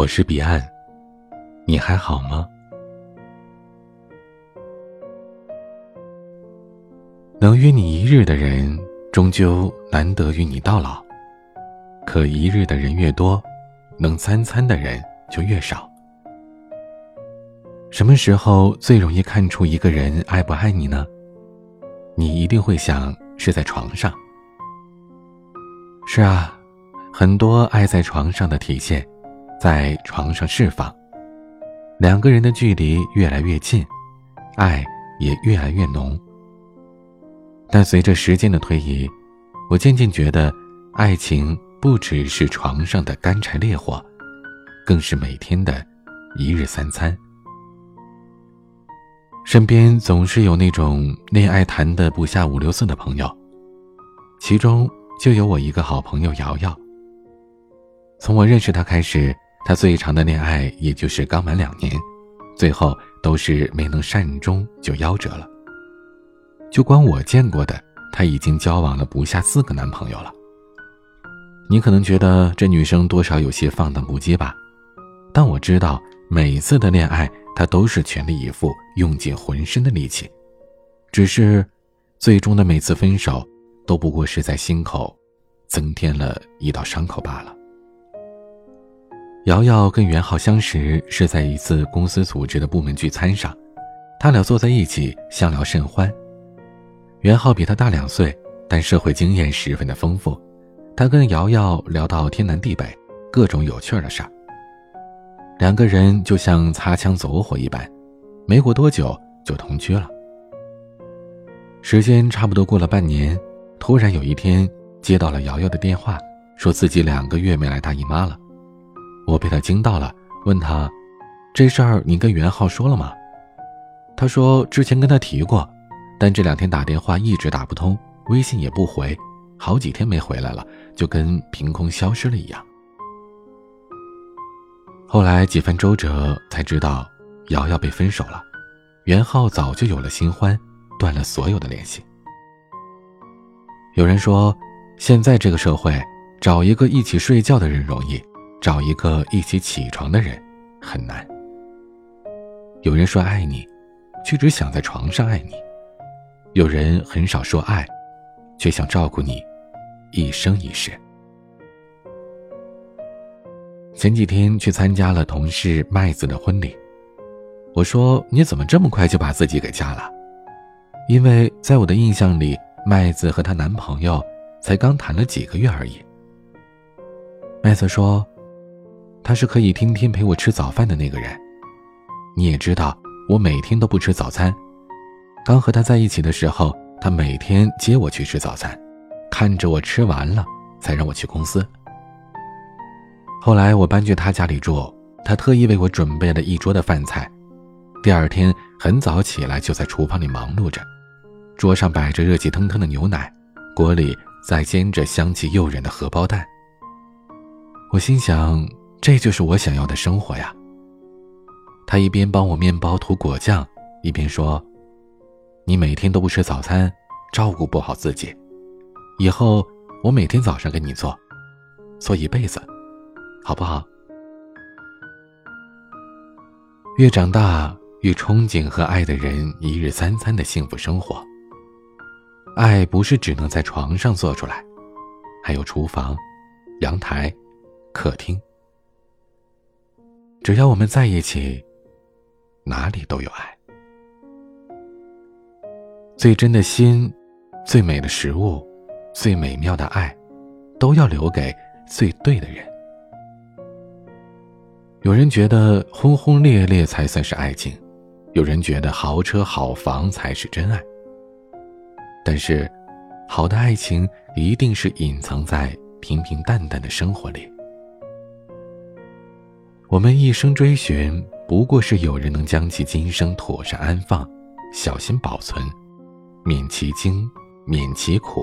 我是彼岸，你还好吗？能约你一日的人，终究难得与你到老。可一日的人越多，能三餐的人就越少。什么时候最容易看出一个人爱不爱你呢？你一定会想是在床上。是啊，很多爱在床上的体现。在床上释放，两个人的距离越来越近，爱也越来越浓。但随着时间的推移，我渐渐觉得，爱情不只是床上的干柴烈火，更是每天的一日三餐。身边总是有那种恋爱谈的不下五六次的朋友，其中就有我一个好朋友瑶瑶。从我认识她开始。他最长的恋爱也就是刚满两年，最后都是没能善终就夭折了。就光我见过的，他已经交往了不下四个男朋友了。你可能觉得这女生多少有些放荡不羁吧，但我知道每一次的恋爱，她都是全力以赴，用尽浑身的力气，只是最终的每次分手，都不过是在心口增添了一道伤口罢了。瑶瑶跟袁浩相识是在一次公司组织的部门聚餐上，他俩坐在一起相聊甚欢。袁浩比他大两岁，但社会经验十分的丰富，他跟瑶瑶聊到天南地北，各种有趣的事儿。两个人就像擦枪走火一般，没过多久就同居了。时间差不多过了半年，突然有一天接到了瑶瑶的电话，说自己两个月没来大姨妈了。我被他惊到了，问他：“这事儿你跟袁浩说了吗？”他说：“之前跟他提过，但这两天打电话一直打不通，微信也不回，好几天没回来了，就跟凭空消失了一样。”后来几番周折才知道，瑶瑶被分手了，袁浩早就有了新欢，断了所有的联系。有人说，现在这个社会，找一个一起睡觉的人容易。找一个一起起床的人很难。有人说爱你，却只想在床上爱你；有人很少说爱，却想照顾你一生一世。前几天去参加了同事麦子的婚礼，我说：“你怎么这么快就把自己给嫁了？”因为在我的印象里，麦子和她男朋友才刚谈了几个月而已。麦子说。他是可以天天陪我吃早饭的那个人，你也知道，我每天都不吃早餐。刚和他在一起的时候，他每天接我去吃早餐，看着我吃完了才让我去公司。后来我搬去他家里住，他特意为我准备了一桌的饭菜，第二天很早起来就在厨房里忙碌着，桌上摆着热气腾腾的牛奶，锅里在煎着香气诱人的荷包蛋。我心想。这就是我想要的生活呀。他一边帮我面包涂果酱，一边说：“你每天都不吃早餐，照顾不好自己，以后我每天早上给你做，做一辈子，好不好？”越长大，越憧憬和爱的人一日三餐的幸福生活。爱不是只能在床上做出来，还有厨房、阳台、客厅。只要我们在一起，哪里都有爱。最真的心，最美的食物，最美妙的爱，都要留给最对的人。有人觉得轰轰烈烈才算是爱情，有人觉得豪车好房才是真爱。但是，好的爱情一定是隐藏在平平淡淡的生活里。我们一生追寻，不过是有人能将其今生妥善安放，小心保存，免其惊，免其苦，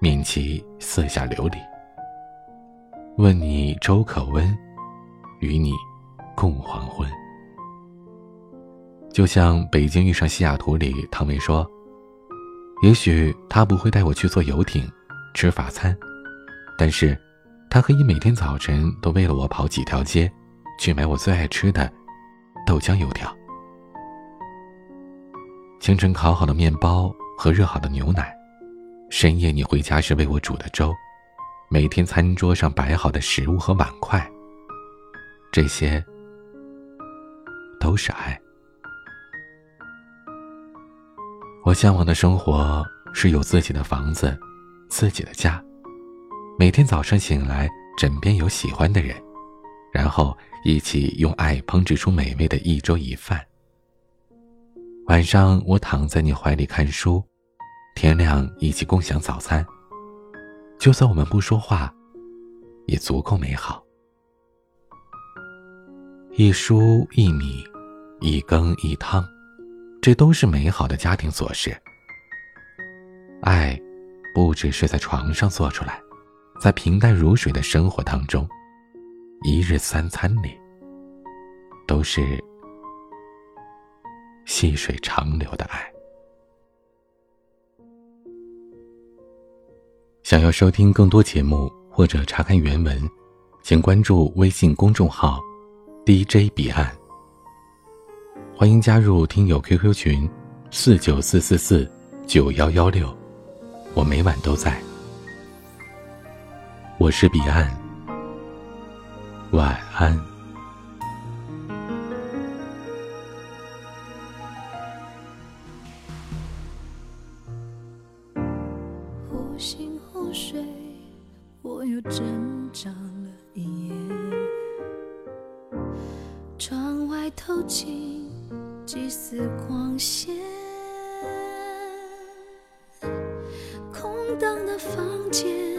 免其四下流离。问你粥可温，与你共黄昏。就像《北京遇上西雅图》里，唐梅说：“也许他不会带我去坐游艇，吃法餐，但是，他可以每天早晨都为了我跑几条街。”去买我最爱吃的豆浆油条。清晨烤好的面包和热好的牛奶，深夜你回家时为我煮的粥，每天餐桌上摆好的食物和碗筷，这些都是爱。我向往的生活是有自己的房子，自己的家，每天早上醒来，枕边有喜欢的人，然后一起用爱烹制出美味的一粥一饭。晚上我躺在你怀里看书，天亮一起共享早餐。就算我们不说话，也足够美好。一蔬一米，一羹一汤。这都是美好的家庭琐事。爱，不只是在床上做出来，在平淡如水的生活当中，一日三餐里，都是细水长流的爱。想要收听更多节目或者查看原文，请关注微信公众号 “DJ 彼岸”。欢迎加入听友 QQ 群，四九四四四九幺幺六，我每晚都在。我是彼岸，晚安。忽醒忽睡，我又挣扎了一夜。窗外透进。几丝光线，空荡的房间，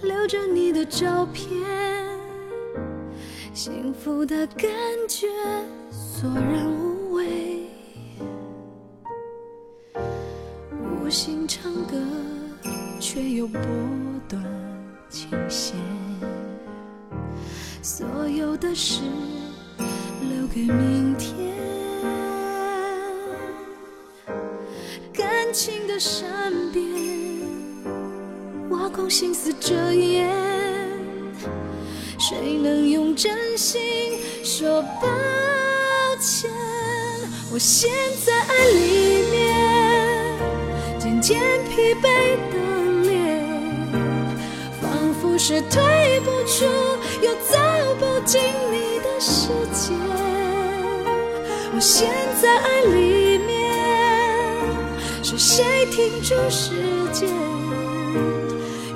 留着你的照片，幸福的感觉索然无味，无心唱歌，却又拨断琴弦，所有的事。留给明天，感情的善变，挖空心思遮掩，谁能用真心说抱歉？我陷在爱里面，渐渐疲惫的脸，仿佛是退不出，又走不进你的世界。我陷在爱里面，是谁停住时间，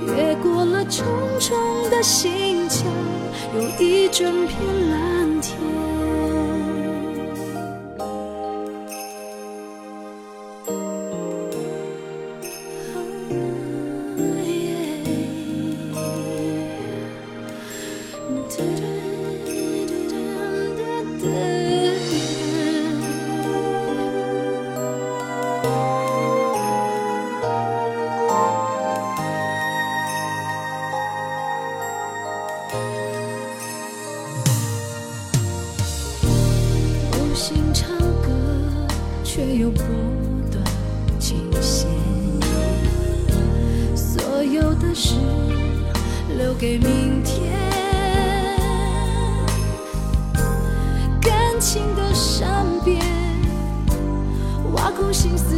越过重重的心墙，有一整片蓝天。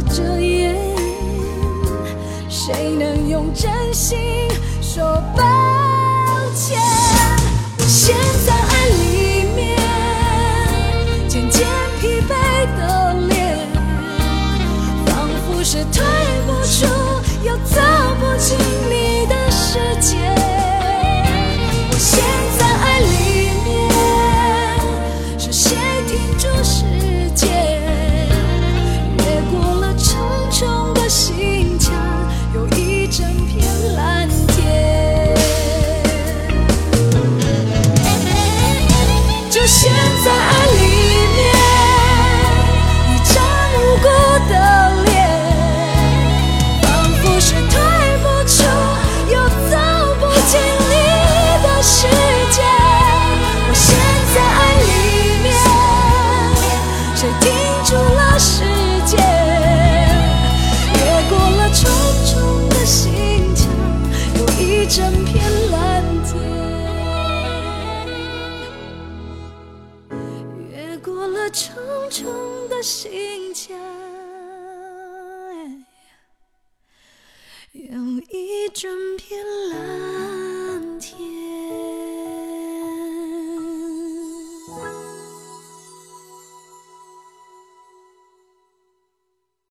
遮掩，谁能用真心说抱歉？我陷在爱里面，渐渐疲惫的。是退不出，重重的心墙